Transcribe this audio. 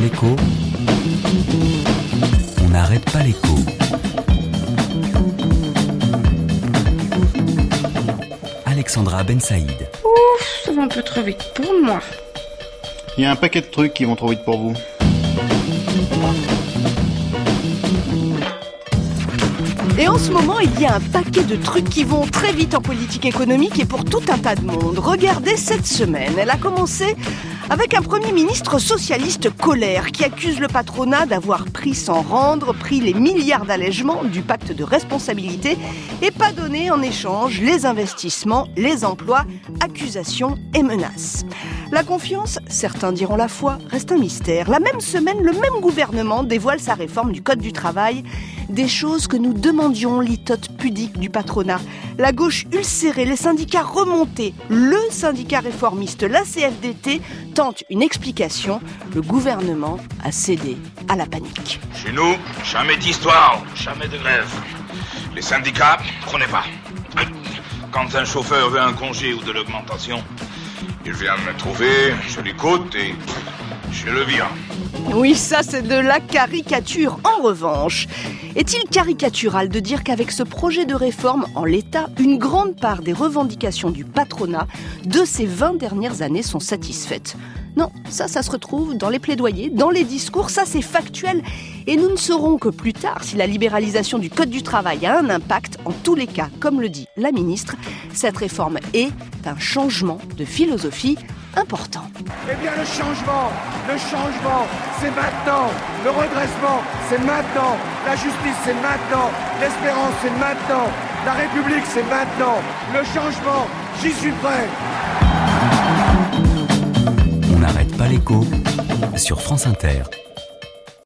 l'écho, on n'arrête pas l'écho. Alexandra Ben Saïd. Ouf, ça va un peu trop vite pour moi. Il y a un paquet de trucs qui vont trop vite pour vous. Et en ce moment, il y a un paquet de trucs qui vont très vite en politique économique et pour tout un tas de monde. Regardez cette semaine, elle a commencé avec un Premier ministre socialiste colère qui accuse le patronat d'avoir pris sans rendre, pris les milliards d'allègements du pacte de responsabilité et pas donné en échange les investissements, les emplois, accusations et menaces. La confiance, certains diront la foi, reste un mystère. La même semaine, le même gouvernement dévoile sa réforme du Code du travail des choses que nous demandions litote pudique du patronat. La gauche ulcérée, les syndicats remontés, le syndicat réformiste, la CFDT tente une explication. Le gouvernement a cédé à la panique. Chez nous, jamais d'histoire, jamais de grève. Les syndicats, prenez pas. Quand un chauffeur veut un congé ou de l'augmentation, il vient me trouver, je l'écoute et je le vire. Oui, ça c'est de la caricature. En revanche, est-il caricatural de dire qu'avec ce projet de réforme en l'état, une grande part des revendications du patronat de ces 20 dernières années sont satisfaites? Non, ça, ça se retrouve dans les plaidoyers, dans les discours, ça c'est factuel. Et nous ne saurons que plus tard si la libéralisation du Code du travail a un impact. En tous les cas, comme le dit la ministre, cette réforme est un changement de philosophie important. Eh bien le changement, le changement, c'est maintenant. Le redressement, c'est maintenant. La justice, c'est maintenant. L'espérance, c'est maintenant. La République, c'est maintenant. Le changement, j'y suis prêt. N'arrête pas l'écho sur France Inter.